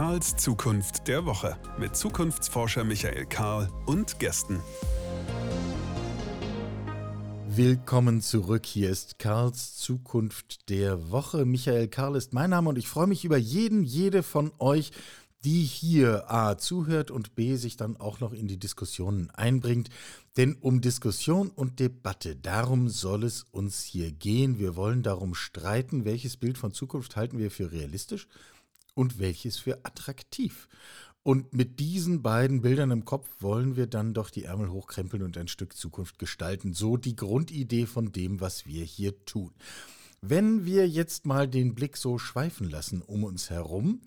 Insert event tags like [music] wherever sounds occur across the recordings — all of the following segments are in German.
Karls Zukunft der Woche mit Zukunftsforscher Michael Karl und Gästen. Willkommen zurück. Hier ist Karls Zukunft der Woche. Michael Karl ist mein Name und ich freue mich über jeden, jede von euch, die hier A zuhört und B sich dann auch noch in die Diskussionen einbringt. Denn um Diskussion und Debatte, darum soll es uns hier gehen. Wir wollen darum streiten, welches Bild von Zukunft halten wir für realistisch und welches für attraktiv. Und mit diesen beiden Bildern im Kopf wollen wir dann doch die Ärmel hochkrempeln und ein Stück Zukunft gestalten. So die Grundidee von dem, was wir hier tun. Wenn wir jetzt mal den Blick so schweifen lassen um uns herum,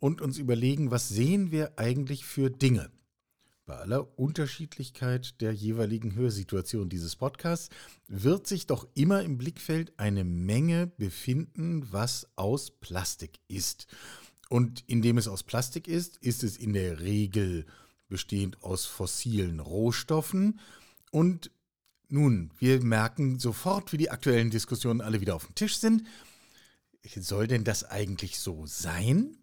und uns überlegen, was sehen wir eigentlich für Dinge. Bei aller Unterschiedlichkeit der jeweiligen Hörsituation dieses Podcasts wird sich doch immer im Blickfeld eine Menge befinden, was aus Plastik ist. Und indem es aus Plastik ist, ist es in der Regel bestehend aus fossilen Rohstoffen. Und nun, wir merken sofort, wie die aktuellen Diskussionen alle wieder auf dem Tisch sind. Soll denn das eigentlich so sein?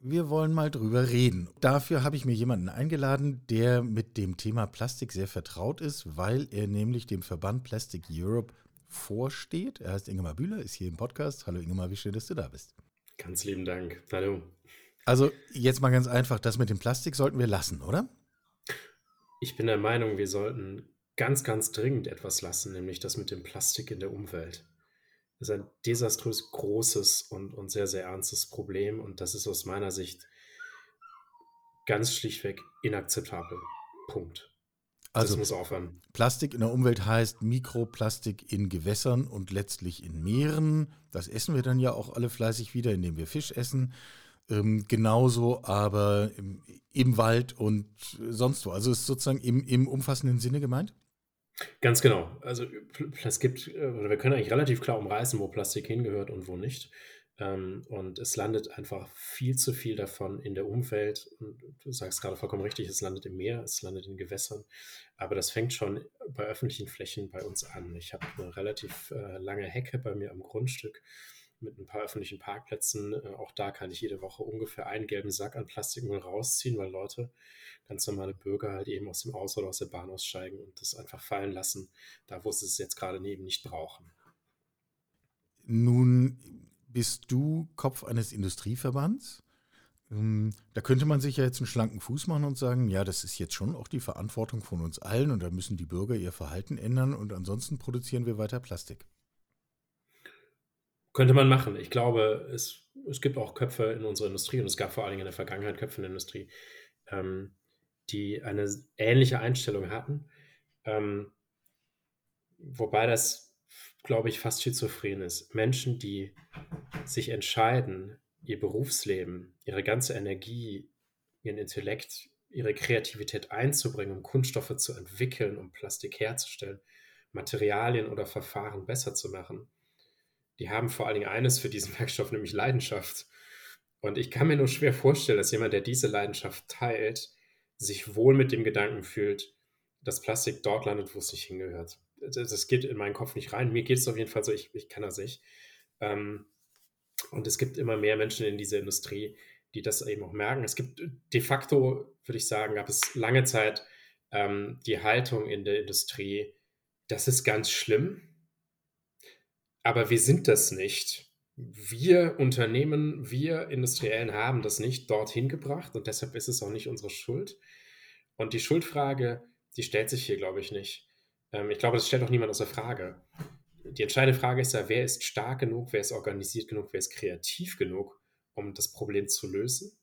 Wir wollen mal drüber reden. Dafür habe ich mir jemanden eingeladen, der mit dem Thema Plastik sehr vertraut ist, weil er nämlich dem Verband Plastic Europe vorsteht. Er heißt Ingemar Bühler, ist hier im Podcast. Hallo Ingemar, wie schön, dass du da bist. Ganz lieben Dank. Hallo. Also jetzt mal ganz einfach, das mit dem Plastik sollten wir lassen, oder? Ich bin der Meinung, wir sollten ganz, ganz dringend etwas lassen, nämlich das mit dem Plastik in der Umwelt ist ein desaströs großes und, und sehr, sehr ernstes Problem. Und das ist aus meiner Sicht ganz schlichtweg inakzeptabel. Punkt. Also das muss aufhören. Plastik in der Umwelt heißt Mikroplastik in Gewässern und letztlich in Meeren. Das essen wir dann ja auch alle fleißig wieder, indem wir Fisch essen. Ähm, genauso aber im, im, Wald und sonst wo. Also ist sozusagen im, im umfassenden Sinne gemeint? Ganz genau. Also es gibt, äh, oder wir können eigentlich relativ klar umreißen, wo Plastik hingehört und wo nicht. Ähm, und es landet einfach viel zu viel davon in der Umwelt. Und du sagst gerade vollkommen richtig, es landet im Meer, es landet in Gewässern. Aber das fängt schon bei öffentlichen Flächen bei uns an. Ich habe eine relativ äh, lange Hecke bei mir am Grundstück mit ein paar öffentlichen Parkplätzen. Äh, auch da kann ich jede Woche ungefähr einen gelben Sack an Plastikmüll rausziehen, weil Leute, ganz normale Bürger, halt eben aus dem Auto oder aus der Bahn aussteigen und das einfach fallen lassen, da wo sie es jetzt gerade neben nicht brauchen. Nun bist du Kopf eines Industrieverbands. Ähm, da könnte man sich ja jetzt einen schlanken Fuß machen und sagen, ja, das ist jetzt schon auch die Verantwortung von uns allen und da müssen die Bürger ihr Verhalten ändern und ansonsten produzieren wir weiter Plastik. Könnte man machen. Ich glaube, es, es gibt auch Köpfe in unserer Industrie und es gab vor allen Dingen in der Vergangenheit Köpfe in der Industrie, ähm, die eine ähnliche Einstellung hatten. Ähm, wobei das, glaube ich, fast schizophren ist. Menschen, die sich entscheiden, ihr Berufsleben, ihre ganze Energie, ihren Intellekt, ihre Kreativität einzubringen, um Kunststoffe zu entwickeln, um Plastik herzustellen, Materialien oder Verfahren besser zu machen die haben vor allen Dingen eines für diesen [laughs] Werkstoff, nämlich Leidenschaft. Und ich kann mir nur schwer vorstellen, dass jemand, der diese Leidenschaft teilt, sich wohl mit dem Gedanken fühlt, dass Plastik dort landet, wo es nicht hingehört. Das geht in meinen Kopf nicht rein. Mir geht es auf jeden Fall so, ich, ich kann das nicht. Ähm, und es gibt immer mehr Menschen in dieser Industrie, die das eben auch merken. Es gibt de facto, würde ich sagen, gab es lange Zeit ähm, die Haltung in der Industrie, das ist ganz schlimm, aber wir sind das nicht. Wir Unternehmen, wir Industriellen haben das nicht dorthin gebracht und deshalb ist es auch nicht unsere Schuld. Und die Schuldfrage, die stellt sich hier, glaube ich, nicht. Ähm, ich glaube, das stellt auch niemand außer Frage. Die entscheidende Frage ist ja, wer ist stark genug, wer ist organisiert genug, wer ist kreativ genug, um das Problem zu lösen.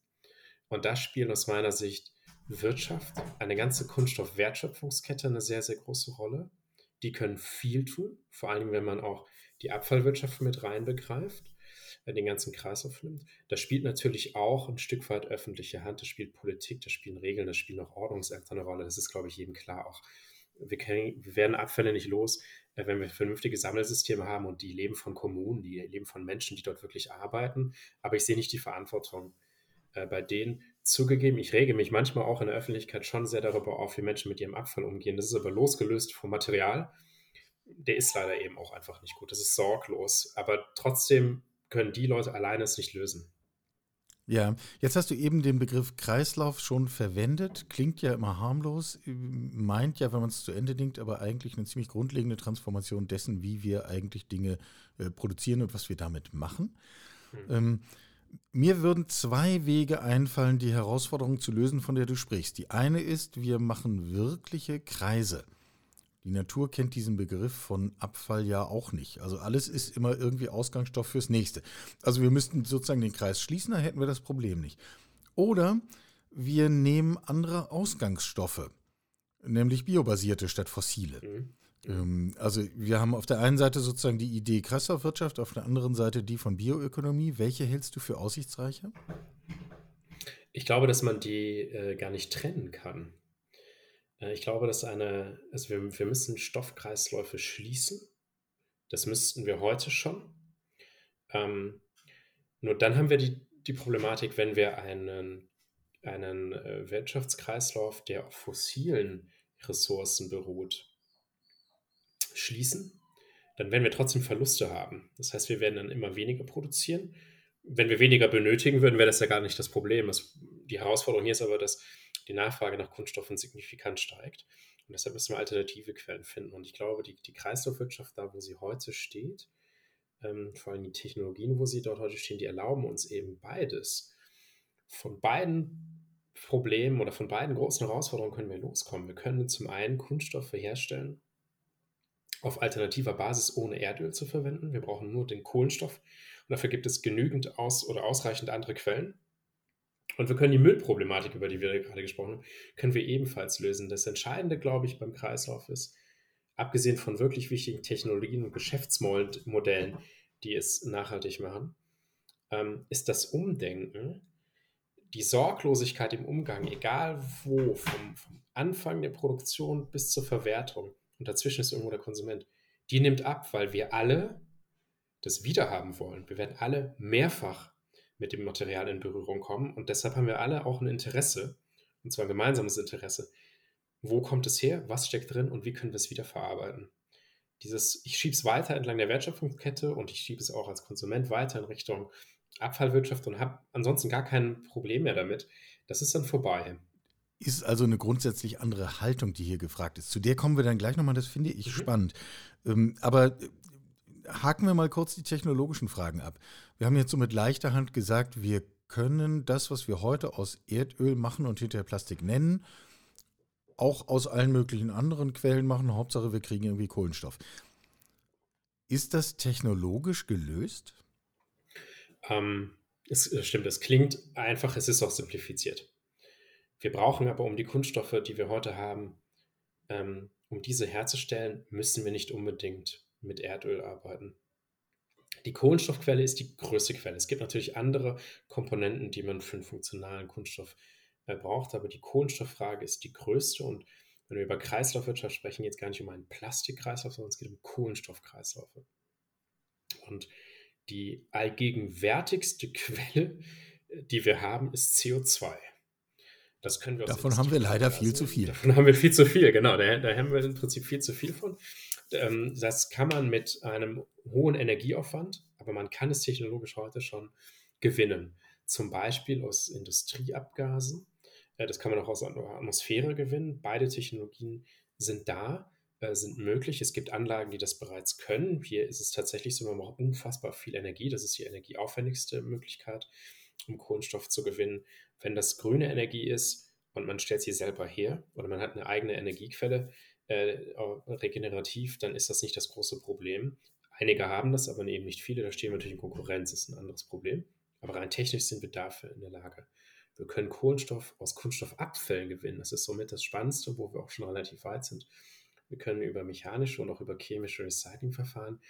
Und da spielen aus meiner Sicht Wirtschaft, eine ganze Kunststoffwertschöpfungskette eine sehr, sehr große Rolle. Die können viel tun, vor allem wenn man auch die Abfallwirtschaft mit reinbegreift, äh, den ganzen Kreis aufnimmt. Da spielt natürlich auch ein Stück weit öffentliche Hand, da spielt Politik, da spielen Regeln, da spielen auch Ordnungsämter eine Rolle. Das ist, glaube ich, jedem klar. Auch wir, können, wir werden Abfälle nicht los, äh, wenn wir vernünftige Sammelsysteme haben und die leben von Kommunen, die leben von Menschen, die dort wirklich arbeiten. Aber ich sehe nicht die Verantwortung äh, bei denen. Zugegeben, ich rege mich manchmal auch in der Öffentlichkeit schon sehr darüber auf, wie Menschen mit ihrem Abfall umgehen. Das ist aber losgelöst vom Material der ist leider eben auch einfach nicht gut. Das ist sorglos. Aber trotzdem können die Leute alleine es nicht lösen. Ja, jetzt hast du eben den Begriff Kreislauf schon verwendet. Klingt ja immer harmlos, meint ja, wenn man es zu Ende denkt, aber eigentlich eine ziemlich grundlegende Transformation dessen, wie wir eigentlich Dinge äh, produzieren und was wir damit machen. Mhm. Ähm, mir würden zwei Wege einfallen, die Herausforderung zu lösen, von der du sprichst. Die eine ist, wir machen wirkliche Kreise. Die Natur kennt diesen Begriff von Abfall ja auch nicht. Also alles ist immer irgendwie Ausgangsstoff fürs nächste. Also wir müssten sozusagen den Kreis schließen, dann hätten wir das Problem nicht. Oder wir nehmen andere Ausgangsstoffe, nämlich biobasierte statt fossile. Mhm. Ähm, also wir haben auf der einen Seite sozusagen die Idee Kreislaufwirtschaft, auf der anderen Seite die von Bioökonomie. Welche hältst du für aussichtsreicher? Ich glaube, dass man die äh, gar nicht trennen kann. Äh, ich glaube, dass eine, also wir, wir müssen Stoffkreisläufe schließen. Das müssten wir heute schon. Ähm, nur dann haben wir die, die Problematik, wenn wir einen, einen äh, Wirtschaftskreislauf, der auf fossilen Ressourcen beruht, schließen, dann werden wir trotzdem Verluste haben. Das heißt, wir werden dann immer weniger produzieren. Wenn wir weniger benötigen würden, wäre das ja gar nicht das Problem. Das, die Herausforderung hier ist aber, dass die Nachfrage nach Kunststoffen signifikant steigt. Und deshalb müssen wir alternative Quellen finden. Und ich glaube, die, die Kreislaufwirtschaft, da wo sie heute steht, ähm, vor allem die Technologien, wo sie dort heute stehen, die erlauben uns eben beides. Von beiden Problemen oder von beiden großen Herausforderungen können wir loskommen. Wir können zum einen Kunststoffe herstellen auf alternativer Basis ohne Erdöl zu verwenden. Wir brauchen nur den Kohlenstoff und dafür gibt es genügend aus oder ausreichend andere Quellen. Und wir können die Müllproblematik, über die wir gerade gesprochen haben, können wir ebenfalls lösen. Das Entscheidende, glaube ich, beim Kreislauf ist, abgesehen von wirklich wichtigen Technologien und Geschäftsmodellen, die es nachhaltig machen, ähm, ist das Umdenken, die Sorglosigkeit im Umgang, egal wo, vom, vom Anfang der Produktion bis zur Verwertung und dazwischen ist irgendwo der Konsument, die nimmt ab, weil wir alle das wiederhaben wollen. Wir werden alle mehrfach mit dem Material in Berührung kommen. Und deshalb haben wir alle auch ein Interesse, und zwar ein gemeinsames Interesse. Wo kommt es her? Was steckt drin? Und wie können wir es wieder verarbeiten? Dieses, ich schiebe es weiter entlang der Wertschöpfungskette und ich schiebe es auch als Konsument weiter in Richtung Abfallwirtschaft und habe ansonsten gar kein Problem mehr damit. Das ist dann vorbei. Ist also eine grundsätzlich andere Haltung, die hier gefragt ist. Zu der kommen wir dann gleich nochmal, das finde ich mhm. spannend. Ähm, aber haken wir mal kurz die technologischen Fragen ab. Wir haben jetzt so mit leichter Hand gesagt, wir können das, was wir heute aus Erdöl machen und hinterher Plastik nennen, auch aus allen möglichen anderen Quellen machen. Hauptsache, wir kriegen irgendwie Kohlenstoff. Ist das technologisch gelöst? Ähm, es stimmt, es klingt einfach, es ist auch simplifiziert. Wir brauchen aber, um die Kunststoffe, die wir heute haben, ähm, um diese herzustellen, müssen wir nicht unbedingt mit Erdöl arbeiten. Die Kohlenstoffquelle ist die größte Quelle. Es gibt natürlich andere Komponenten, die man für einen funktionalen Kunststoff äh, braucht, aber die Kohlenstofffrage ist die größte. Und wenn wir über Kreislaufwirtschaft sprechen, geht es gar nicht um einen Plastikkreislauf, sondern es geht um Kohlenstoffkreislaufe. Und die allgegenwärtigste [laughs] Quelle, die wir haben, ist CO2. Das können wir Davon haben wir leider viel zu viel. Davon haben wir viel zu viel, genau. Da, da haben wir im Prinzip viel zu viel von. Ähm, das kann man mit einem hohen Energieaufwand, aber man kann es technologisch heute schon gewinnen. Zum Beispiel aus Industrieabgasen. Äh, das kann man auch aus der Atmosphäre gewinnen. Beide Technologien sind da, äh, sind möglich. Es gibt Anlagen, die das bereits können. Hier ist es tatsächlich so, man braucht unfassbar viel Energie. Das ist die energieaufwendigste Möglichkeit, um Kohlenstoff zu gewinnen. Wenn das grüne Energie ist und man stellt sie selber her oder man hat eine eigene Energiequelle, äh, regenerativ, dann ist das nicht das große Problem. Einige haben das, aber eben nicht viele. Da stehen wir natürlich in Konkurrenz, ist ein anderes Problem. Aber rein technisch sind wir dafür in der Lage. Wir können Kohlenstoff aus Kunststoffabfällen gewinnen. Das ist somit das Spannendste, wo wir auch schon relativ weit sind. Wir können über mechanische und auch über chemische Recyclingverfahren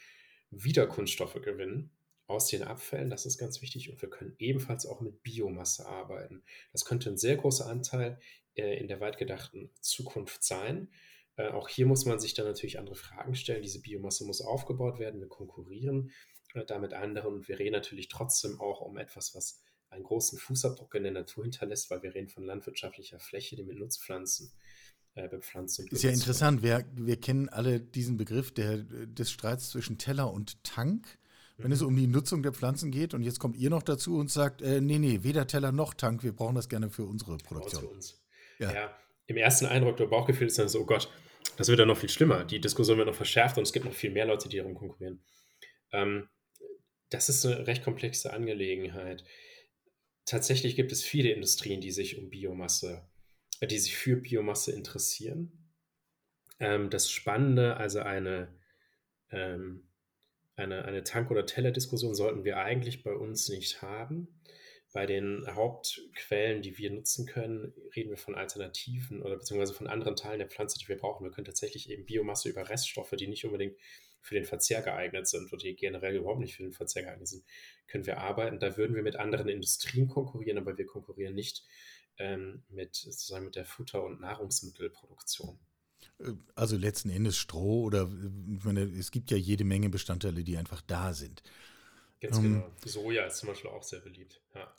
wieder Kunststoffe gewinnen aus den Abfällen. Das ist ganz wichtig. Und wir können ebenfalls auch mit Biomasse arbeiten. Das könnte ein sehr großer Anteil äh, in der weit gedachten Zukunft sein. Äh, auch hier muss man sich dann natürlich andere Fragen stellen. Diese Biomasse muss aufgebaut werden. Wir konkurrieren äh, da mit anderen und wir reden natürlich trotzdem auch um etwas, was einen großen Fußabdruck in der Natur hinterlässt, weil wir reden von landwirtschaftlicher Fläche, die mit Nutzpflanzen äh, bepflanzt und Ist ja interessant. Wir, wir kennen alle diesen Begriff der, des Streits zwischen Teller und Tank. wenn mhm. es um die Nutzung der Pflanzen geht. Und jetzt kommt ihr noch dazu und sagt, äh, nee, nee, weder Teller noch Tank, wir brauchen das gerne für unsere Produktion. Für uns. Ja. ja. Im ersten Eindruck, der Bauchgefühl ist dann so, oh Gott, das wird dann noch viel schlimmer. Die Diskussion wird noch verschärft und es gibt noch viel mehr Leute, die darum konkurrieren. Ähm, das ist eine recht komplexe Angelegenheit. Tatsächlich gibt es viele Industrien, die sich um Biomasse, äh, die sich für Biomasse interessieren. Ähm, das Spannende, also eine, ähm, eine, eine Tank- oder Teller-Diskussion sollten wir eigentlich bei uns nicht haben. Bei den Hauptquellen, die wir nutzen können, reden wir von Alternativen oder beziehungsweise von anderen Teilen der Pflanze, die wir brauchen. Wir können tatsächlich eben Biomasse über Reststoffe, die nicht unbedingt für den Verzehr geeignet sind oder die generell überhaupt nicht für den Verzehr geeignet sind, können wir arbeiten. Da würden wir mit anderen Industrien konkurrieren, aber wir konkurrieren nicht ähm, mit, sozusagen mit der Futter- und Nahrungsmittelproduktion. Also letzten Endes Stroh oder ich meine, es gibt ja jede Menge Bestandteile, die einfach da sind. Ganz ähm, genau. Soja ist zum Beispiel auch sehr beliebt. Ja.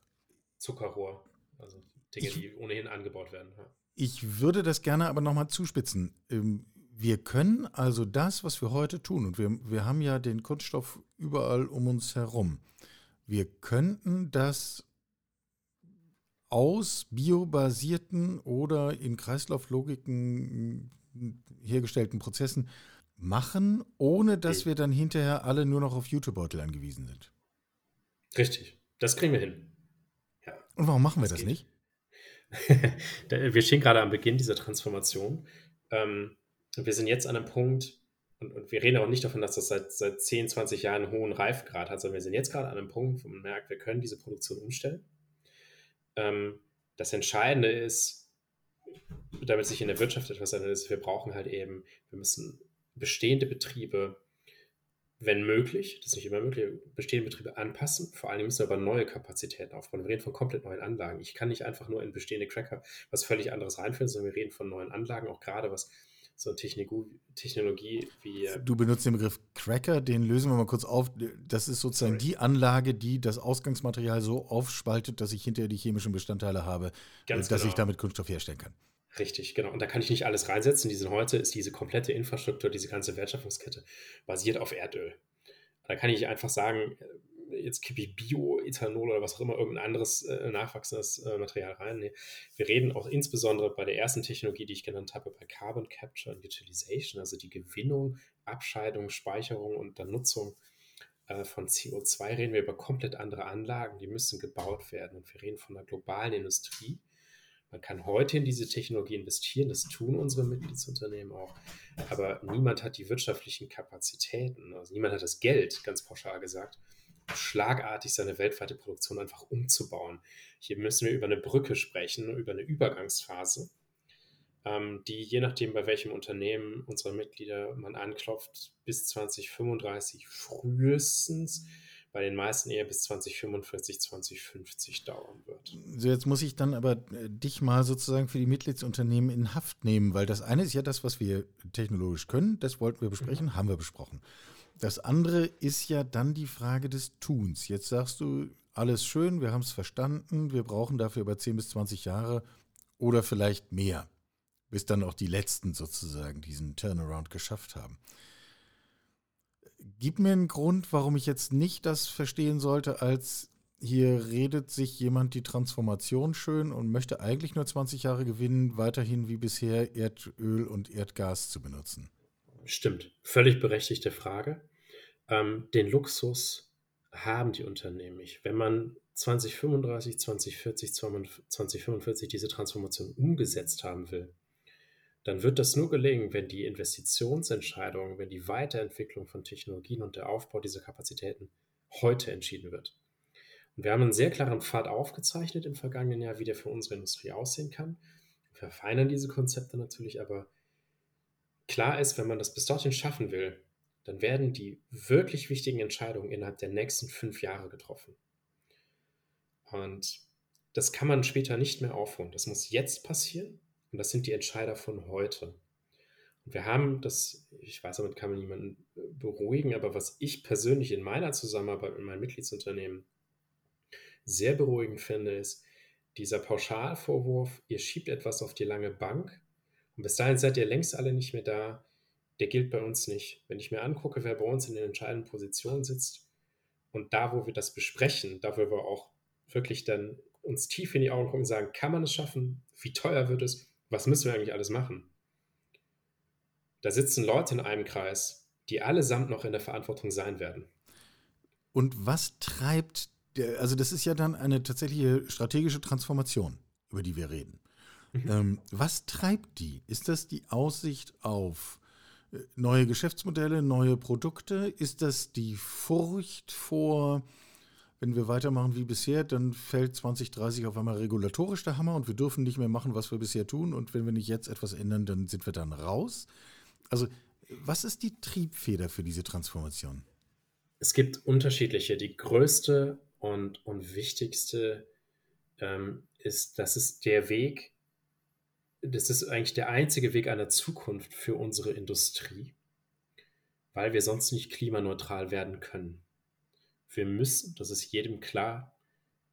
Zuckerrohr, also Dinge, ich, die ohnehin angebaut werden. Ja. Ich würde das gerne aber nochmal zuspitzen. Ähm, wir können also das, was wir heute tun, und wir, wir haben ja den Kunststoff überall um uns herum, wir könnten das aus biobasierten oder in Kreislauflogiken hergestellten Prozessen machen, ohne dass wir dann hinterher alle nur noch auf YouTube-Beutel angewiesen sind. Richtig, das kriegen wir hin. Und warum machen wir das, das nicht? [laughs] wir stehen gerade am Beginn dieser Transformation. Ähm, wir sind jetzt an einem Punkt, und, und, wir reden auch nicht davon, dass das seit, seit 10, 20 Jahren einen hohen Reifgrad hat, sondern wir sind jetzt gerade an einem Punkt, wo man merkt, wir können diese Produktion umstellen. Ähm, das Entscheidende ist, damit sich in der Wirtschaft etwas ändert, ist, wir brauchen halt eben, wir müssen bestehende Betriebe wenn möglich, das ist nicht immer möglich, bestehende Betriebe anpassen. Vor allem müssen wir aber neue Kapazitäten aufbauen. Wir reden von komplett neuen Anlagen. Ich kann nicht einfach nur in bestehende Cracker was völlig anderes reinführen, sondern wir reden von neuen Anlagen, auch gerade was so Technologie, wie. Äh, du benutzt den Begriff Cracker, den lösen wir mal kurz auf. Das ist sozusagen Sorry. die Anlage, die das Ausgangsmaterial so aufspaltet, dass ich hinterher die chemischen Bestandteile habe, Ganz dass genau. ich damit Kunststoff herstellen kann. Richtig, genau. Und da kann ich nicht alles reinsetzen. Die sind heute, ist diese komplette Infrastruktur, diese ganze Wertschöpfungskette basiert auf Erdöl. Da kann ich einfach sagen, äh, jetzt kippe ich Bioethanol oder was auch immer, irgendein anderes äh, nachwachsendes äh, Material rein. Nee. Wir reden auch insbesondere bei der ersten Technologie, die ich genannt habe, bei Carbon Capture and Utilization, also die Gewinnung, Abscheidung, Speicherung und dann Nutzung äh, von CO2, reden wir über komplett andere Anlagen, die müssen gebaut werden. Und wir reden von einer globalen Industrie, man kann heute in diese Technologie investieren, das tun unsere Mitgliedsunternehmen auch, aber niemand hat die wirtschaftlichen Kapazitäten, also niemand hat das Geld, ganz pauschal gesagt, schlagartig seine weltweite Produktion einfach umzubauen. Hier müssen wir über eine Brücke sprechen, über eine Übergangsphase, ähm, die je nachdem, bei welchem Unternehmen unserer Mitglieder man anklopft, bis 2035 frühestens bei den meisten eher bis 2045, 2050 dauern wird. So, jetzt muss ich dann aber äh, dich mal sozusagen für die Mitgliedsunternehmen in Haft nehmen, weil das eine ist ja das, was wir technologisch können, das wollten wir besprechen, mhm. haben wir besprochen. Das andere ist ja dann die Frage des Tuns. Jetzt sagst du, alles schön, wir haben es verstanden, wir brauchen dafür über 10 bis 20 Jahre oder vielleicht mehr, bis dann auch die Letzten sozusagen diesen Turnaround geschafft haben gib mir einen Grund, warum ich jetzt nicht das verstehen sollte, als hier redet sich jemand die Transformation schön und möchte eigentlich nur 20 Jahre gewinnen, weiterhin wie bisher Erdöl und Erdgas zu benutzen. Stimmt, völlig berechtigte Frage. Ähm, den Luxus haben die Unternehmen nicht. Wenn man 2035, 2040, 2045 diese Transformation umgesetzt haben will, dann wird das nur gelingen, wenn die Investitionsentscheidung, wenn die Weiterentwicklung von Technologien und der Aufbau dieser Kapazitäten heute entschieden wird. Und wir haben einen sehr klaren Pfad aufgezeichnet im vergangenen Jahr, wie der für unsere Industrie aussehen kann. Wir verfeinern diese Konzepte natürlich, aber klar ist, wenn man das bis dorthin schaffen will, dann werden die wirklich wichtigen Entscheidungen innerhalb der nächsten fünf Jahre getroffen. Und das kann man später nicht mehr aufholen. Das muss jetzt passieren. Und das sind die Entscheider von heute. Und wir haben das, ich weiß, damit kann man niemanden äh, beruhigen, aber was ich persönlich in meiner Zusammenarbeit mit meinen Mitgliedsunternehmen sehr beruhigend finde, ist dieser Pauschalvorwurf, ihr schiebt etwas auf die lange Bank und bis dahin seid ihr längst alle nicht mehr da, der gilt bei uns nicht. Wenn ich mir angucke, wer bei uns in den entscheidenden Positionen sitzt, Und da, wo wir das besprechen, da wo wir auch wirklich dann uns tief in die Augen gucken und sagen, kann man es schaffen? Wie teuer wird es? Was müssen wir eigentlich alles machen? Da sitzen Leute in einem Kreis, die allesamt noch in der Verantwortung sein werden. Und was treibt, der, also das ist ja dann eine tatsächliche strategische Transformation, über die wir reden. Mhm. Ähm, was treibt die? Ist das die Aussicht auf äh, neue Geschäftsmodelle, neue Produkte? Ist das die Furcht vor, wenn wir weitermachen wie bisher, dann fällt 2030 auf einmal regulatorisch der Hammer und wir dürfen nicht mehr machen, was wir bisher tun. Und wenn wir nicht jetzt etwas ändern, dann sind wir dann raus. Also, was ist die Triebfeder für diese Transformation? Es gibt unterschiedliche. Die größte und, und wichtigste ähm, ist, dass es der Weg das ist eigentlich der einzige Weg einer Zukunft für unsere Industrie, weil wir sonst nicht klimaneutral werden können. Wir müssen, das ist jedem klar,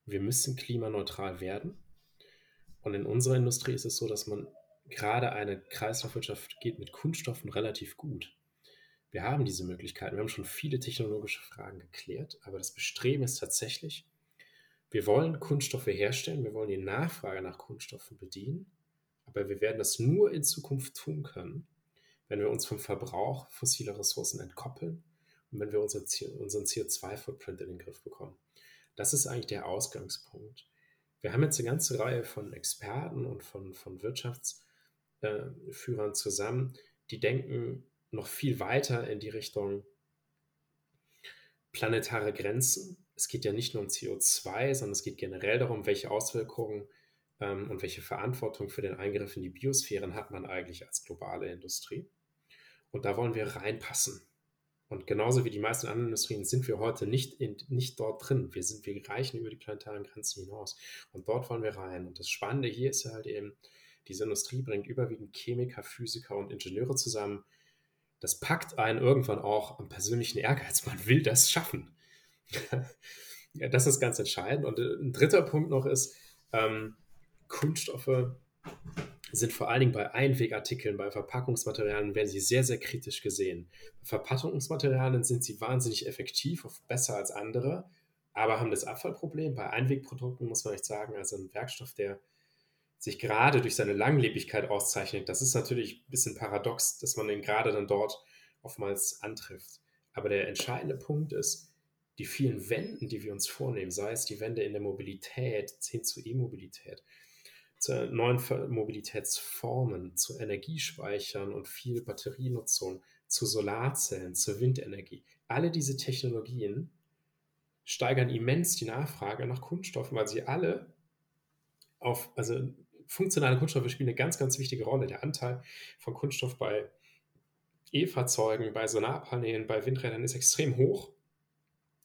wir müssen klimaneutral werden. Und in unserer Industrie ist es so, dass man gerade eine Kreislaufwirtschaft geht mit Kunststoffen relativ gut. Wir haben diese Möglichkeiten. Wir haben schon viele technologische Fragen geklärt, aber das Bestreben ist tatsächlich, wir wollen Kunststoffe herstellen, wir wollen die Nachfrage nach Kunststoffen bedienen aber wir werden das nur in Zukunft tun können, wenn wir uns vom Verbrauch fossiler Ressourcen entkoppeln wenn wir unseren CO2-Footprint in den Griff bekommen. Das ist eigentlich der Ausgangspunkt. Wir haben jetzt eine ganze Reihe von Experten und von, von Wirtschaftsführern zusammen, die denken noch viel weiter in die Richtung planetare Grenzen. Es geht ja nicht nur um CO2, sondern es geht generell darum, welche Auswirkungen ähm, und welche Verantwortung für den Eingriff in die Biosphären hat man eigentlich als globale Industrie. Und da wollen wir reinpassen. Und genauso wie die meisten anderen Industrien sind wir heute nicht, in, nicht dort drin. Wir, sind, wir reichen über die planetaren Grenzen hinaus. Und dort wollen wir rein. Und das Spannende hier ist halt eben, diese Industrie bringt überwiegend Chemiker, Physiker und Ingenieure zusammen. Das packt einen irgendwann auch am persönlichen Ehrgeiz. Man will das schaffen. [laughs] ja, das ist ganz entscheidend. Und äh, ein dritter Punkt noch ist, ähm, Kunststoffe sind vor allen Dingen bei Einwegartikeln, bei Verpackungsmaterialien, werden sie sehr, sehr kritisch gesehen. Bei Verpackungsmaterialien sind sie wahnsinnig effektiv, oft besser als andere, aber haben das Abfallproblem. Bei Einwegprodukten muss man echt sagen, also ein Werkstoff, der sich gerade durch seine Langlebigkeit auszeichnet, das ist natürlich ein bisschen paradox, dass man ihn gerade dann dort oftmals antrifft. Aber der entscheidende Punkt ist, die vielen Wenden, die wir uns vornehmen, sei es die Wende in der Mobilität hin zu E-Mobilität, zu neuen Mobilitätsformen, zu Energiespeichern und viel Batterienutzung, zu Solarzellen, zur Windenergie. Alle diese Technologien steigern immens die Nachfrage nach Kunststoffen, weil sie alle auf, also funktionale Kunststoffe spielen eine ganz, ganz wichtige Rolle. Der Anteil von Kunststoff bei E-Fahrzeugen, bei Solarpanelen, bei Windrädern ist extrem hoch.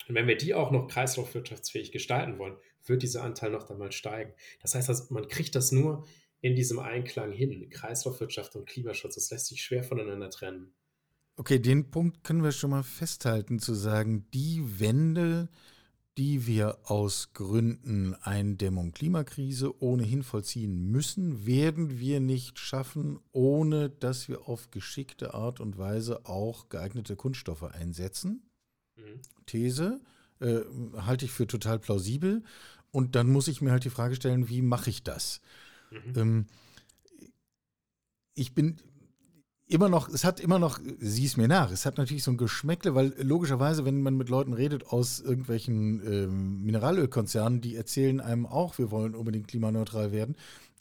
Und wenn wir die auch noch kreislaufwirtschaftsfähig gestalten wollen, wird dieser Anteil noch einmal steigen. Das heißt, man kriegt das nur in diesem Einklang hin. Kreislaufwirtschaft und Klimaschutz, das lässt sich schwer voneinander trennen. Okay, den Punkt können wir schon mal festhalten, zu sagen, die Wende, die wir aus Gründen Eindämmung Klimakrise ohnehin vollziehen müssen, werden wir nicht schaffen, ohne dass wir auf geschickte Art und Weise auch geeignete Kunststoffe einsetzen. Mhm. These äh, halte ich für total plausibel. Und dann muss ich mir halt die Frage stellen, wie mache ich das? Mhm. Ähm, ich bin immer noch, es hat immer noch, sieh es mir nach, es hat natürlich so ein Geschmäckle, weil logischerweise, wenn man mit Leuten redet aus irgendwelchen ähm, Mineralölkonzernen, die erzählen einem auch, wir wollen unbedingt klimaneutral werden.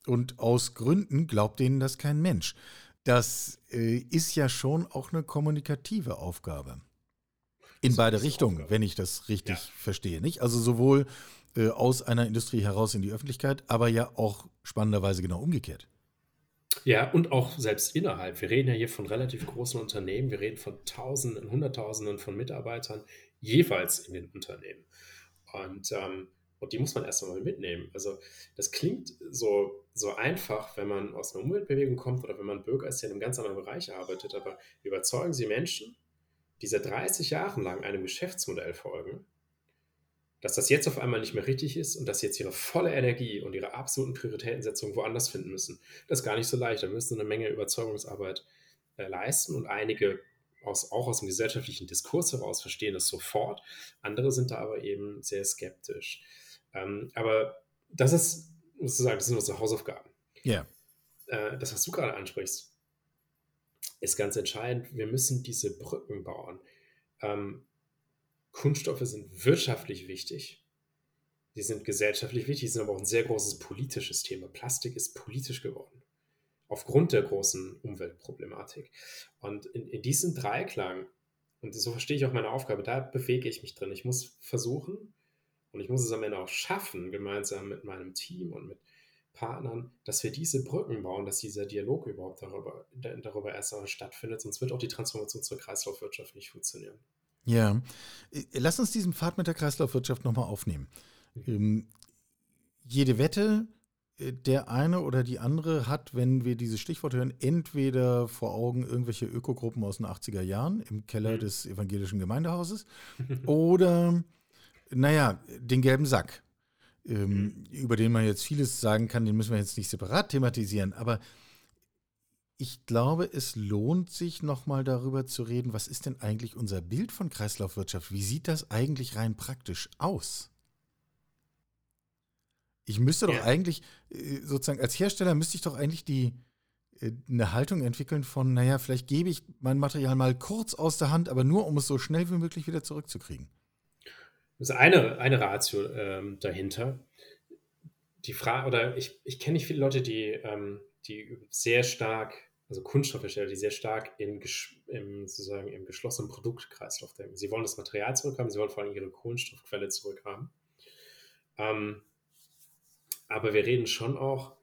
Und aus Gründen glaubt denen das kein Mensch. Das äh, ist ja schon auch eine kommunikative Aufgabe. In beide Richtungen, wenn ich das richtig ja. verstehe, nicht? Also sowohl äh, aus einer Industrie heraus in die Öffentlichkeit, aber ja auch spannenderweise genau umgekehrt. Ja, und auch selbst innerhalb. Wir reden ja hier von relativ großen Unternehmen. Wir reden von Tausenden, Hunderttausenden von Mitarbeitern jeweils in den Unternehmen. Und, ähm, und die muss man erst einmal mitnehmen. Also das klingt so, so einfach, wenn man aus einer Umweltbewegung kommt oder wenn man Bürger ist, der in einem ganz anderen Bereich arbeitet. Aber überzeugen Sie Menschen, die seit 30 Jahren lang einem Geschäftsmodell folgen, dass das jetzt auf einmal nicht mehr richtig ist und dass jetzt ihre volle Energie und ihre absoluten Prioritätensetzung woanders finden müssen. Das ist gar nicht so leicht. Da müssen sie eine Menge Überzeugungsarbeit äh, leisten und einige aus, auch aus dem gesellschaftlichen Diskurs heraus verstehen das sofort. Andere sind da aber eben sehr skeptisch. Ähm, aber das ist, muss sagen, das sind unsere Hausaufgaben. Ja. Äh, das, was du gerade ansprichst, ist ganz entscheidend. Wir müssen diese Brücken bauen. Ähm, Kunststoffe sind wirtschaftlich wichtig. Sie sind gesellschaftlich wichtig, sind aber auch ein sehr großes politisches Thema. Plastik ist politisch geworden. Aufgrund der großen Umweltproblematik. Und in, in diesem Dreiklang, und so verstehe ich auch meine Aufgabe, da bewege ich mich drin. Ich muss versuchen, und ich muss es am Ende auch schaffen, gemeinsam mit meinem Team und mit Partnern, dass wir diese Brücken bauen, dass dieser Dialog überhaupt darüber, darüber erst einmal stattfindet. Sonst wird auch die Transformation zur Kreislaufwirtschaft nicht funktionieren. Ja, äh, lass uns diesen Pfad mit der Kreislaufwirtschaft nochmal aufnehmen. Ähm, jede Wette, äh, der eine oder die andere hat, wenn wir dieses Stichwort hören, entweder vor Augen irgendwelche Ökogruppen aus den 80er Jahren im Keller mhm. des evangelischen Gemeindehauses [laughs] oder, naja, den gelben Sack, ähm, mhm. über den man jetzt vieles sagen kann, den müssen wir jetzt nicht separat thematisieren, aber ich glaube, es lohnt sich nochmal darüber zu reden, was ist denn eigentlich unser Bild von Kreislaufwirtschaft? Wie sieht das eigentlich rein praktisch aus? Ich müsste doch ja. eigentlich, äh, sozusagen als Hersteller müsste ich doch eigentlich die, äh, eine Haltung entwickeln von, naja, vielleicht gebe ich mein Material mal kurz aus der Hand, aber nur, um es so schnell wie möglich wieder zurückzukriegen. Das ist eine, eine Ratio ähm, dahinter. Die Frage, oder ich, ich kenne nicht viele Leute, die, ähm, die sehr stark also Kunststoffhersteller, die sehr stark in, im, sozusagen im geschlossenen Produktkreislauf denken. Sie wollen das Material zurückhaben, sie wollen vor allem ihre Kohlenstoffquelle zurückhaben. Ähm, aber wir reden schon auch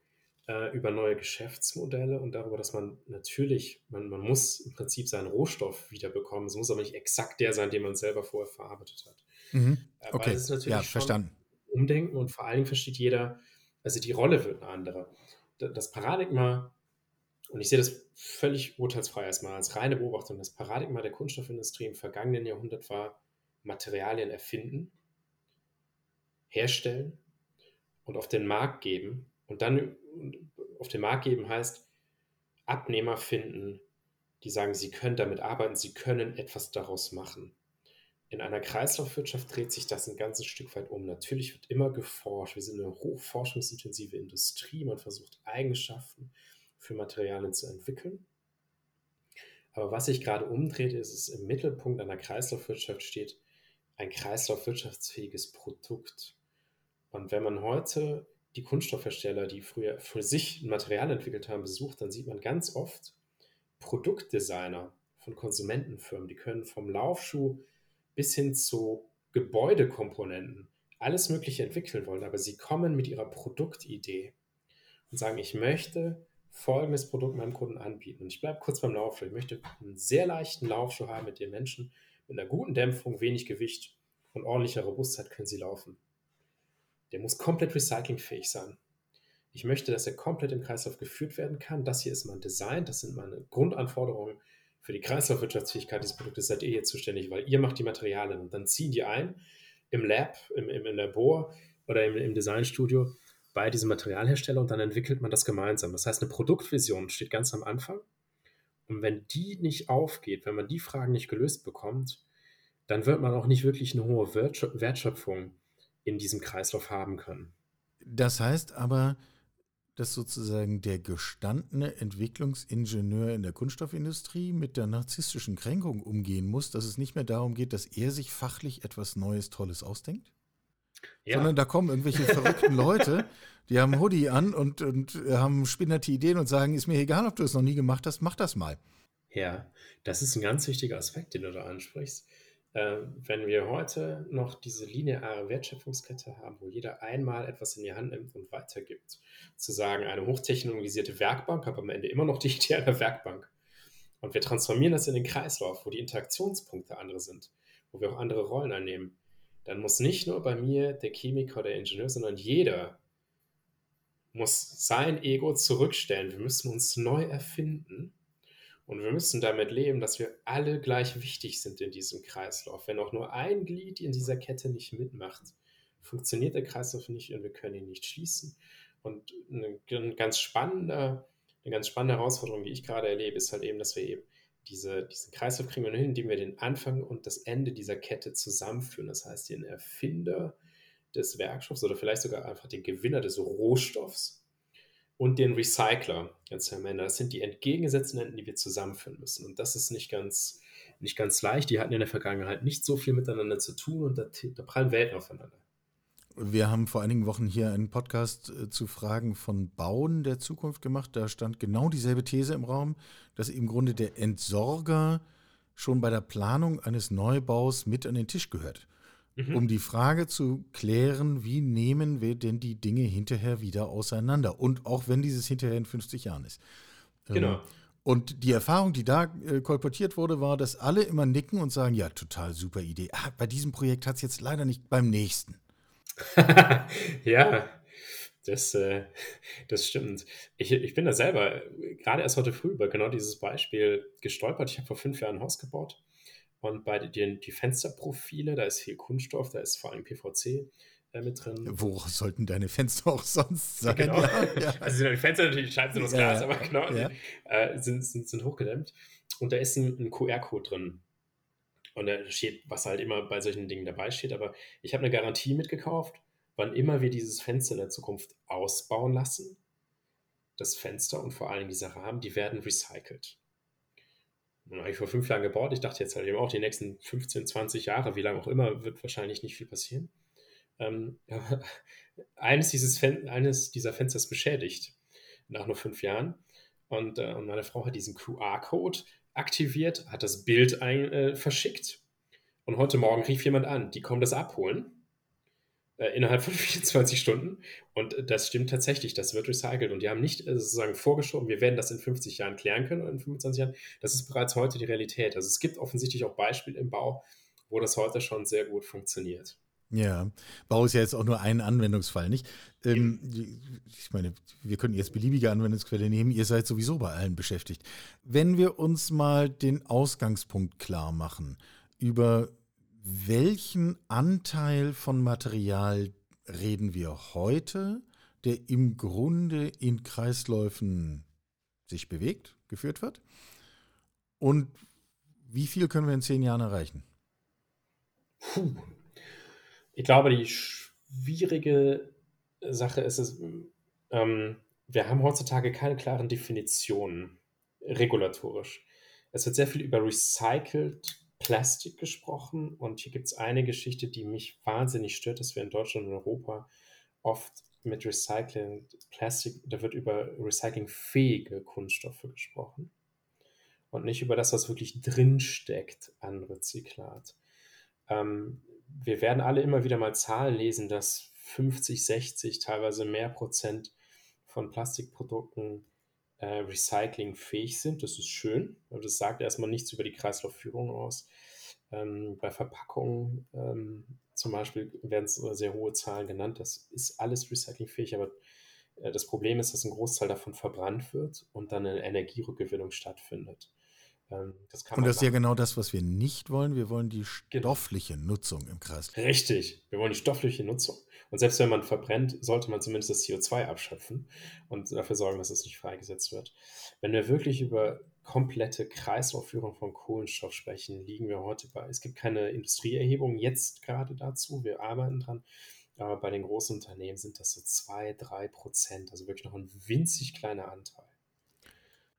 äh, über neue Geschäftsmodelle und darüber, dass man natürlich, man, man muss im Prinzip seinen Rohstoff wiederbekommen. Es muss aber nicht exakt der sein, den man selber vorher verarbeitet hat. Mhm. Okay, ja, verstanden. Umdenken und vor allen Dingen versteht jeder, also die Rolle wird eine andere. Das Paradigma und ich sehe das völlig urteilsfrei erstmal als reine Beobachtung. Das Paradigma der Kunststoffindustrie im vergangenen Jahrhundert war Materialien erfinden, herstellen und auf den Markt geben. Und dann auf den Markt geben heißt Abnehmer finden, die sagen, sie können damit arbeiten, sie können etwas daraus machen. In einer Kreislaufwirtschaft dreht sich das ein ganzes Stück weit um. Natürlich wird immer geforscht. Wir sind eine hochforschungsintensive Industrie. Man versucht Eigenschaften für Materialien zu entwickeln. Aber was sich gerade umdreht, ist, dass im Mittelpunkt einer Kreislaufwirtschaft steht ein kreislaufwirtschaftsfähiges Produkt. Und wenn man heute die Kunststoffhersteller, die früher für sich ein Material entwickelt haben, besucht, dann sieht man ganz oft Produktdesigner von Konsumentenfirmen, die können vom Laufschuh bis hin zu Gebäudekomponenten alles Mögliche entwickeln wollen, aber sie kommen mit ihrer Produktidee und sagen, ich möchte folgendes Produkt meinem Kunden anbieten. Und ich bleibe kurz beim Laufschuh. Ich möchte einen sehr leichten Laufschuh haben, mit dem Menschen mit einer guten Dämpfung, wenig Gewicht und ordentlicher Robustheit können sie laufen. Der muss komplett recyclingfähig sein. Ich möchte, dass er komplett im Kreislauf geführt werden kann. Das hier ist mein Design, das sind meine Grundanforderungen für die Kreislaufwirtschaftsfähigkeit dieses Produktes. Seid ihr hier zuständig, weil ihr macht die Materialien und dann ziehen die ein im Lab, im, im, im Labor oder im, im Designstudio bei diesem Materialhersteller und dann entwickelt man das gemeinsam. Das heißt, eine Produktvision steht ganz am Anfang. Und wenn die nicht aufgeht, wenn man die Fragen nicht gelöst bekommt, dann wird man auch nicht wirklich eine hohe Wertschöpfung in diesem Kreislauf haben können. Das heißt aber, dass sozusagen der gestandene Entwicklungsingenieur in der Kunststoffindustrie mit der narzisstischen Kränkung umgehen muss, dass es nicht mehr darum geht, dass er sich fachlich etwas Neues, Tolles ausdenkt? Ja. Sondern da kommen irgendwelche verrückten Leute, die haben Hoodie an und, und haben spinnerte Ideen und sagen, ist mir egal, ob du es noch nie gemacht hast, mach das mal. Ja, das ist ein ganz wichtiger Aspekt, den du da ansprichst. Äh, wenn wir heute noch diese lineare Wertschöpfungskette haben, wo jeder einmal etwas in die Hand nimmt und weitergibt, zu sagen, eine hochtechnologisierte Werkbank hat am Ende immer noch die Idee einer Werkbank. Und wir transformieren das in den Kreislauf, wo die Interaktionspunkte andere sind, wo wir auch andere Rollen einnehmen dann muss nicht nur bei mir der Chemiker oder der Ingenieur, sondern jeder muss sein Ego zurückstellen. Wir müssen uns neu erfinden und wir müssen damit leben, dass wir alle gleich wichtig sind in diesem Kreislauf. Wenn auch nur ein Glied in dieser Kette nicht mitmacht, funktioniert der Kreislauf nicht und wir können ihn nicht schließen. Und eine ganz spannende, eine ganz spannende Herausforderung, die ich gerade erlebe, ist halt eben, dass wir eben diese, diesen Kreislauf kriegen wir nur hin, indem wir den Anfang und das Ende dieser Kette zusammenführen. Das heißt, den Erfinder des Werkstoffs oder vielleicht sogar einfach den Gewinner des Rohstoffs und den Recycler ganz am Ende. Das sind die entgegengesetzten Enden, die wir zusammenführen müssen. Und das ist nicht ganz, nicht ganz leicht. Die hatten in der Vergangenheit nicht so viel miteinander zu tun und da, da prallen Welten aufeinander. Wir haben vor einigen Wochen hier einen Podcast äh, zu Fragen von Bauen der Zukunft gemacht. Da stand genau dieselbe These im Raum, dass im Grunde der Entsorger schon bei der Planung eines Neubaus mit an den Tisch gehört. Mhm. Um die Frage zu klären, wie nehmen wir denn die Dinge hinterher wieder auseinander? Und auch wenn dieses hinterher in 50 Jahren ist. Ähm, genau. Und die Erfahrung, die da äh, kolportiert wurde, war, dass alle immer nicken und sagen, ja, total super Idee. Ah, bei diesem Projekt hat es jetzt leider nicht beim nächsten. [laughs] ja, das, äh, das stimmt. Ich, ich bin da selber gerade erst heute früh über genau dieses Beispiel gestolpert. Ich habe vor fünf Jahren ein Haus gebaut und bei den die Fensterprofile, da ist viel Kunststoff, da ist vor allem PVC äh, mit drin. Woraus sollten deine Fenster auch sonst sein? Genau. Ja, ja. [laughs] Also die Fenster natürlich, sind aus Glas, aber genau, äh, sind, sind, sind hochgedämmt. Und da ist ein, ein QR-Code drin. Und da steht, was halt immer bei solchen Dingen dabei steht, aber ich habe eine Garantie mitgekauft, wann immer wir dieses Fenster in der Zukunft ausbauen lassen, das Fenster und vor allem diese Rahmen, die werden recycelt. Und habe ich vor fünf Jahren gebaut. Ich dachte jetzt halt eben auch, die nächsten 15, 20 Jahre, wie lange auch immer, wird wahrscheinlich nicht viel passieren. Ähm, [laughs] eines, dieses eines dieser Fenster ist beschädigt nach nur fünf Jahren. Und, äh, und meine Frau hat diesen QR-Code aktiviert, hat das Bild ein, äh, verschickt und heute Morgen rief jemand an, die kommen das abholen äh, innerhalb von [laughs] 24 Stunden und das stimmt tatsächlich, das wird recycelt und die haben nicht äh, sozusagen vorgeschoben, wir werden das in 50 Jahren klären können oder in 25 Jahren, das ist bereits heute die Realität. Also es gibt offensichtlich auch Beispiele im Bau, wo das heute schon sehr gut funktioniert. Ja, Bau ist ja jetzt auch nur ein Anwendungsfall, nicht? Ähm, ich meine, wir könnten jetzt beliebige Anwendungsquelle nehmen, ihr seid sowieso bei allen beschäftigt. Wenn wir uns mal den Ausgangspunkt klar machen, über welchen Anteil von Material reden wir heute, der im Grunde in Kreisläufen sich bewegt, geführt wird? Und wie viel können wir in zehn Jahren erreichen? Puh, ich glaube, die schwierige Sache ist es, ähm, wir haben heutzutage keine klaren Definitionen regulatorisch. Es wird sehr viel über Recycled Plastik gesprochen und hier gibt es eine Geschichte, die mich wahnsinnig stört, dass wir in Deutschland und Europa oft mit Recycling Plastik, da wird über recyclingfähige Kunststoffe gesprochen und nicht über das, was wirklich drinsteckt an Rezyklat. Ähm, wir werden alle immer wieder mal Zahlen lesen, dass 50, 60, teilweise mehr Prozent von Plastikprodukten äh, recyclingfähig sind. Das ist schön, aber das sagt erstmal nichts über die Kreislaufführung aus. Ähm, bei Verpackungen ähm, zum Beispiel werden sehr hohe Zahlen genannt. Das ist alles recyclingfähig, aber äh, das Problem ist, dass ein Großteil davon verbrannt wird und dann eine Energierückgewinnung stattfindet. Ähm, das und das ist ja genau das, was wir nicht wollen. Wir wollen die stoffliche genau. Nutzung im Kreis. Richtig, wir wollen die stoffliche Nutzung. Und selbst wenn man verbrennt, sollte man zumindest das CO2 abschöpfen und dafür sorgen, dass es nicht freigesetzt wird. Wenn wir wirklich über komplette Kreislaufführung von Kohlenstoff sprechen, liegen wir heute bei, es gibt keine Industrieerhebung jetzt gerade dazu, wir arbeiten dran, aber bei den großen Unternehmen sind das so zwei, drei Prozent, also wirklich noch ein winzig kleiner Anteil.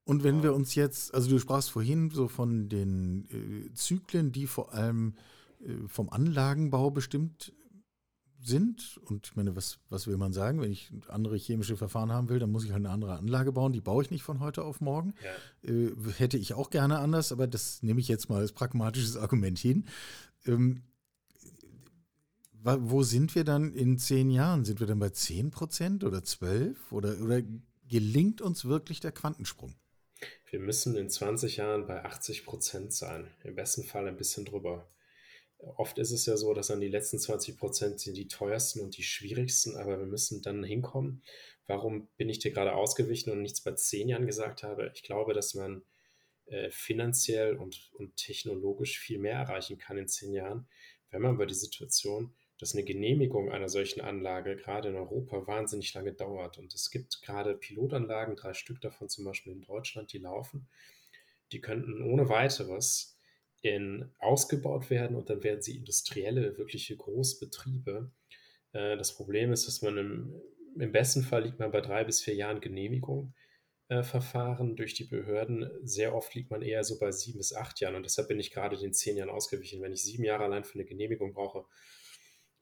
Und wenn wir uns jetzt, also du sprachst vorhin so von den äh, Zyklen, die vor allem äh, vom Anlagenbau bestimmt sind. Und ich meine, was, was will man sagen? Wenn ich andere chemische Verfahren haben will, dann muss ich halt eine andere Anlage bauen. Die baue ich nicht von heute auf morgen. Ja. Äh, hätte ich auch gerne anders, aber das nehme ich jetzt mal als pragmatisches Argument hin. Ähm, wo sind wir dann in zehn Jahren? Sind wir dann bei 10 Prozent oder 12? Oder, oder gelingt uns wirklich der Quantensprung? Wir müssen in 20 Jahren bei 80 Prozent sein. Im besten Fall ein bisschen drüber. Oft ist es ja so, dass dann die letzten 20 Prozent sind die teuersten und die schwierigsten, aber wir müssen dann hinkommen. Warum bin ich dir gerade ausgewichen und nichts bei 10 Jahren gesagt habe? Ich glaube, dass man äh, finanziell und, und technologisch viel mehr erreichen kann in 10 Jahren, wenn man über die Situation dass eine Genehmigung einer solchen Anlage gerade in Europa wahnsinnig lange dauert. Und es gibt gerade Pilotanlagen, drei Stück davon zum Beispiel in Deutschland, die laufen, die könnten ohne weiteres in, ausgebaut werden und dann werden sie industrielle, wirkliche Großbetriebe. Äh, das Problem ist, dass man im, im, besten Fall liegt man bei drei bis vier Jahren Genehmigung. Äh, Verfahren durch die Behörden. Sehr oft liegt man eher so bei sieben bis acht Jahren und deshalb bin ich gerade den zehn Jahren ausgewichen. Wenn ich sieben Jahre allein für eine Genehmigung brauche,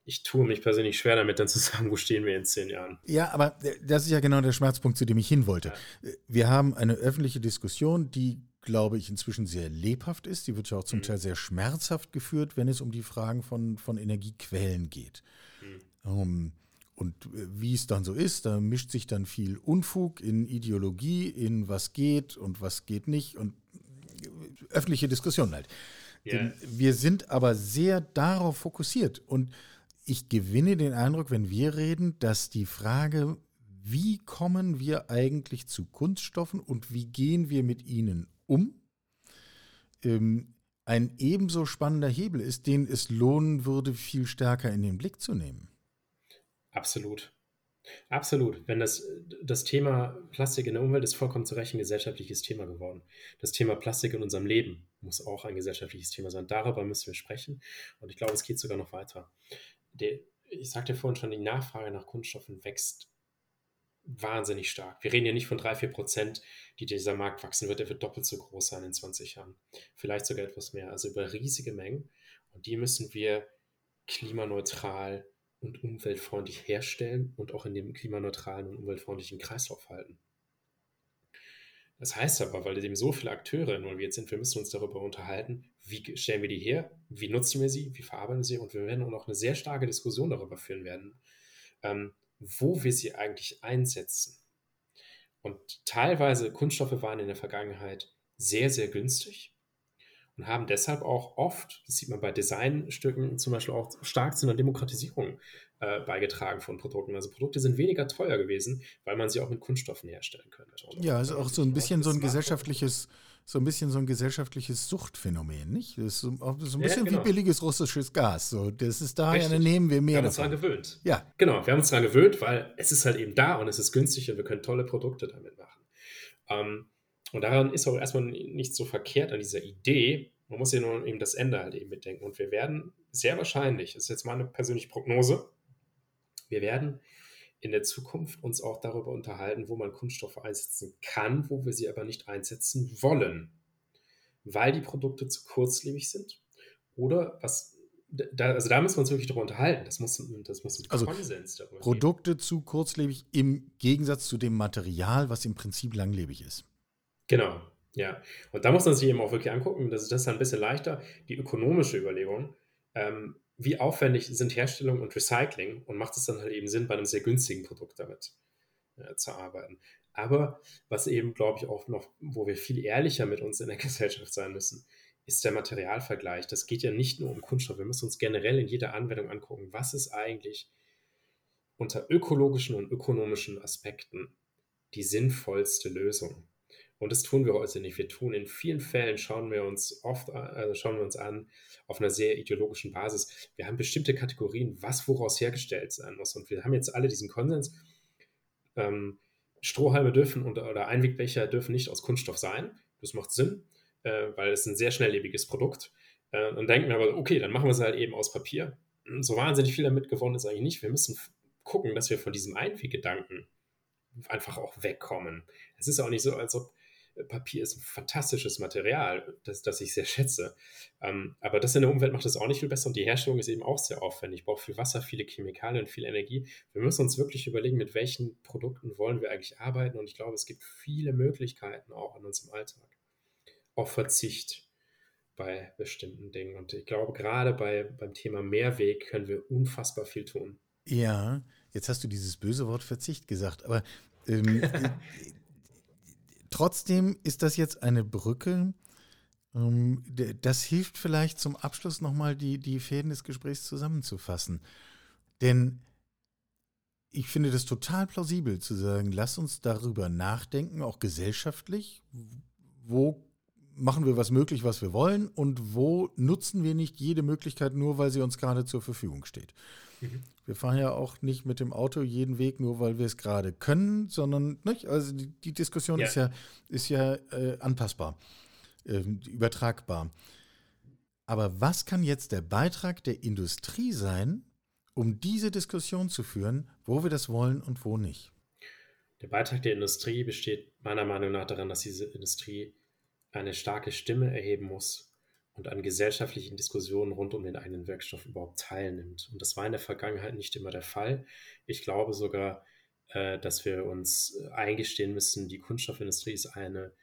ich tue mich persönlich schwer damit, dann zu sagen, wo stehen wir in zehn Jahren. Ja, aber das ist ja genau der Schmerzpunkt, zu dem ich hin wollte. Ja. Wir haben eine öffentliche Diskussion, die, glaube ich, inzwischen sehr lebhaft ist. Die wird ja auch zum mhm. Teil sehr schmerzhaft geführt, wenn es um die Fragen von, von Energiequellen geht. Mhm. Um, und wie es dann so ist, da mischt sich dann viel Unfug in Ideologie, in was geht und was geht nicht und öffentliche Diskussionen halt. Yeah. Wir sind aber sehr darauf fokussiert und ich gewinne den Eindruck, wenn wir reden, dass die Frage, wie kommen wir eigentlich zu Kunststoffen und wie gehen wir mit ihnen um, ähm, ein ebenso spannender Hebel ist, den es lohnen würde, viel stärker in den Blick zu nehmen. Absolut. Absolut. Wenn das, das Thema Plastik in der Umwelt ist vollkommen zu Recht ein gesellschaftliches Thema geworden. Das Thema Plastik in unserem Leben muss auch ein gesellschaftliches Thema sein. Darüber müssen wir sprechen. Und ich glaube, es geht sogar noch weiter der, ich sagte vorhin schon, die Nachfrage nach Kunststoffen wächst wahnsinnig stark. Wir reden ja nicht von drei, vier Prozent, die dieser Markt wachsen wird. Der wird doppelt so groß sein in 20 Jahren. Vielleicht sogar etwas mehr. Also über riesige Mengen. Und die müssen wir klimaneutral und umweltfreundlich herstellen und auch in dem klimaneutralen und umweltfreundlichen Kreislauf halten. Das heißt aber, weil eben so viele Akteure involviert sind, wir müssen uns darüber unterhalten, wie stellen wir die her, wie nutzen wir sie, wie verarbeiten wir sie und wir werden auch noch eine sehr starke Diskussion darüber führen werden, ähm, wo wir sie eigentlich einsetzen. Und teilweise Kunststoffe waren in der Vergangenheit sehr, sehr günstig und haben deshalb auch oft, das sieht man bei Designstücken zum Beispiel auch stark zu einer Demokratisierung äh, beigetragen von Produkten. Also Produkte sind weniger teuer gewesen, weil man sie auch mit Kunststoffen herstellen könnte. ja, also auch so ein bisschen so ein gesellschaftliches, so ein bisschen so ein gesellschaftliches Suchtphänomen, nicht? Das ist so, so ein bisschen ja, genau. wie billiges russisches Gas. So, das ist da, ja, dann nehmen wir mehr. Wir haben uns daran gewöhnt. Ja. Genau, wir haben uns daran gewöhnt, weil es ist halt eben da und es ist günstig und wir können tolle Produkte damit machen. Ähm, und daran ist auch erstmal nicht so verkehrt an dieser Idee. Man muss ja nur eben das Ende halt eben mitdenken. Und wir werden sehr wahrscheinlich, das ist jetzt meine persönliche Prognose, wir werden in der Zukunft uns auch darüber unterhalten, wo man Kunststoffe einsetzen kann, wo wir sie aber nicht einsetzen wollen, weil die Produkte zu kurzlebig sind oder was da, also da müssen wir uns wirklich darüber unterhalten. Das muss, das muss ein also Konsens darüber Produkte geben. zu kurzlebig im Gegensatz zu dem Material, was im Prinzip langlebig ist. Genau, ja. Und da muss man sich eben auch wirklich angucken, das ist das ein bisschen leichter, die ökonomische Überlegung. Ähm, wie aufwendig sind Herstellung und Recycling und macht es dann halt eben Sinn, bei einem sehr günstigen Produkt damit äh, zu arbeiten. Aber was eben, glaube ich, auch noch, wo wir viel ehrlicher mit uns in der [laughs] Gesellschaft sein müssen, ist der Materialvergleich. Das geht ja nicht nur um Kunststoff. Wir müssen uns generell in jeder Anwendung angucken, was ist eigentlich unter ökologischen und ökonomischen Aspekten die sinnvollste Lösung. Und das tun wir heute nicht. Wir tun in vielen Fällen, schauen wir uns oft, also schauen wir uns an, auf einer sehr ideologischen Basis. Wir haben bestimmte Kategorien, was woraus hergestellt sein muss. Und wir haben jetzt alle diesen Konsens. Ähm, Strohhalme dürfen und, oder Einwegbecher dürfen nicht aus Kunststoff sein. Das macht Sinn, äh, weil es ein sehr schnelllebiges Produkt. Äh, und denken wir aber, okay, dann machen wir es halt eben aus Papier. So wahnsinnig viel damit gewonnen ist eigentlich nicht. Wir müssen gucken, dass wir von diesem Einweggedanken einfach auch wegkommen. Es ist auch nicht so, als ob Papier ist ein fantastisches Material, das, das ich sehr schätze. Ähm, aber das in der Umwelt macht es auch nicht viel besser und die Herstellung ist eben auch sehr aufwendig. Braucht viel Wasser, viele Chemikalien und viel Energie. Wir müssen uns wirklich überlegen, mit welchen Produkten wollen wir eigentlich arbeiten und ich glaube, es gibt viele Möglichkeiten auch in unserem Alltag. Auf Verzicht bei bestimmten Dingen. Und ich glaube, gerade bei, beim Thema Mehrweg können wir unfassbar viel tun. Ja, jetzt hast du dieses böse Wort Verzicht gesagt, aber ähm, [laughs] Trotzdem ist das jetzt eine Brücke. Ähm, das hilft vielleicht zum Abschluss nochmal die, die Fäden des Gesprächs zusammenzufassen. Denn ich finde das total plausibel zu sagen, lass uns darüber nachdenken, auch gesellschaftlich, wo machen wir was möglich, was wir wollen und wo nutzen wir nicht jede Möglichkeit nur, weil sie uns gerade zur Verfügung steht. Mhm. Wir fahren ja auch nicht mit dem Auto jeden Weg, nur weil wir es gerade können, sondern nicht? Also die, die Diskussion ja. ist ja, ist ja äh, anpassbar. äh, übertragbar. Aber was kann jetzt der Beitrag der Industrie sein, um diese Diskussion zu führen, wo wir das wollen und wo nicht? Der Beitrag der Industrie besteht meiner Meinung nach darin, dass diese Industrie eine starke Stimme erheben muss und an gesellschaftlichen Diskussionen rund um den eigenen Werkstoff überhaupt teilnimmt. Und das war in der Vergangenheit nicht immer der Fall. Ich glaube sogar, äh, dass wir uns eingestehen müssen, die Kunststoffindustrie ist eine,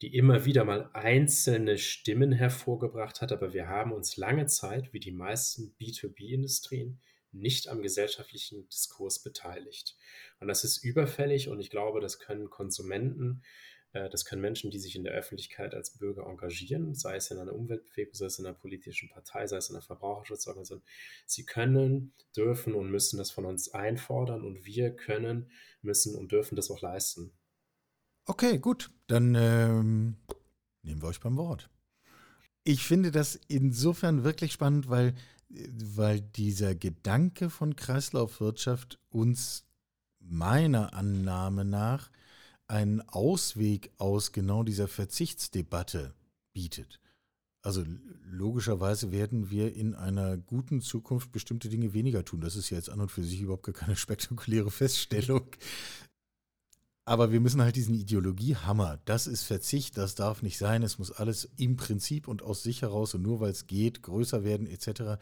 die immer wieder mal einzelne Stimmen hervorgebracht hat, aber wir haben uns lange Zeit, wie die meisten B2B-Industrien, nicht am gesellschaftlichen Diskurs beteiligt. Und das ist überfällig und ich glaube, das können Konsumenten, äh, das können Menschen, die sich in der Öffentlichkeit als Bürger engagieren, sei es in einer Umweltbewegung, sei es in einer politischen Partei, sei es in einer Verbraucherschutzorganisation. Sie können, dürfen und müssen das von uns einfordern und wir können, müssen und dürfen das auch leisten. Okay, gut. Dann ähm, nehmen wir euch beim Wort. Ich finde das insofern wirklich spannend, weil, weil dieser Gedanke von Kreislaufwirtschaft uns meiner Annahme nach einen Ausweg aus genau dieser Verzichtsdebatte bietet. Also logischerweise werden wir in einer guten Zukunft bestimmte Dinge weniger tun. Das ist jetzt an und für sich überhaupt gar keine [laughs] spektakuläre Feststellung. Aber wir müssen halt diesen Ideologiehammer, das ist Verzicht, das darf nicht sein, es muss alles im Prinzip und aus sich heraus und nur weil es geht, größer werden etc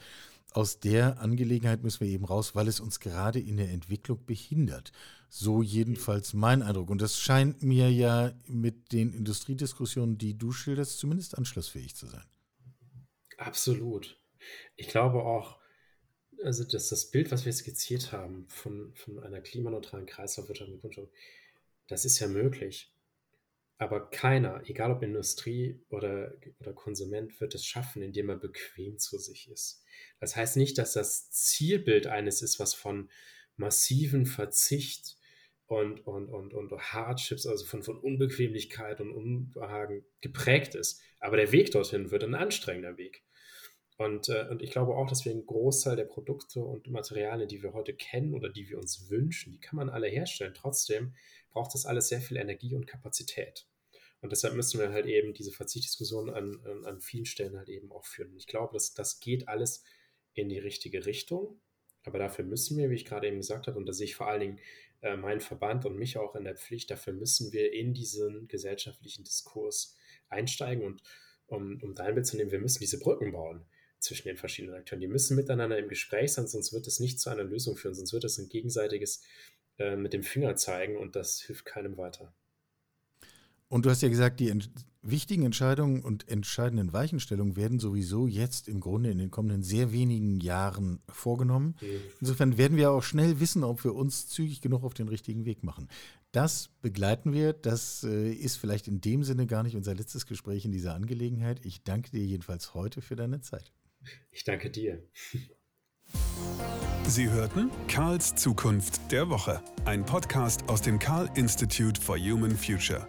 aus der Angelegenheit müssen wir eben raus, weil es uns gerade in der Entwicklung behindert. So jedenfalls mein Eindruck. Und das scheint mir ja mit den Industriediskussionen, die du schilderst, zumindest anschlussfähig zu sein. Absolut. Ich glaube auch, also dass das Bild, was wir skizziert haben von, von einer klimaneutralen Kreislaufwirtschaft mit Kunststoff, das ist ja möglich. Aber keiner, egal ob Industrie oder, oder Konsument, wird es schaffen, indem er bequem zu sich ist. Das heißt nicht, dass das Zielbild eines ist, was von massiven Verzicht und, und, und, und Hardships, also von, von Unbequemlichkeit und Unbehagen geprägt ist. Aber der Weg dorthin wird ein anstrengender Weg. Und, äh, und ich glaube auch, dass wir einen Großteil der Produkte und Materialien, die wir heute kennen oder die wir uns wünschen, die kann man alle herstellen. Trotzdem braucht das alles sehr viel Energie und Kapazität. Und deshalb müssen wir halt eben diese Verzichtdiskussion an, an, an vielen Stellen halt eben auch führen. ich glaube, dass das geht alles in die richtige Richtung. Aber dafür müssen wir, wie ich gerade eben gesagt habe, und da sehe ich vor allen Dingen äh, meinen Verband und mich auch in der Pflicht, dafür müssen wir in diesen gesellschaftlichen Diskurs einsteigen und um, um dein Bild zu nehmen, wir müssen diese Brücken bauen zwischen den verschiedenen Akteuren. Die müssen miteinander im Gespräch sein, sonst wird es nicht zu einer Lösung führen, sonst wird es ein gegenseitiges äh, mit dem Finger zeigen und das hilft keinem weiter. Und du hast ja gesagt, die ent wichtigen Entscheidungen und entscheidenden Weichenstellungen werden sowieso jetzt im Grunde in den kommenden sehr wenigen Jahren vorgenommen. Insofern werden wir auch schnell wissen, ob wir uns zügig genug auf den richtigen Weg machen. Das begleiten wir. Das äh, ist vielleicht in dem Sinne gar nicht unser letztes Gespräch in dieser Angelegenheit. Ich danke dir jedenfalls heute für deine Zeit. Ich danke dir. Sie hörten Karls Zukunft der Woche, ein Podcast aus dem Karl Institute for Human Future.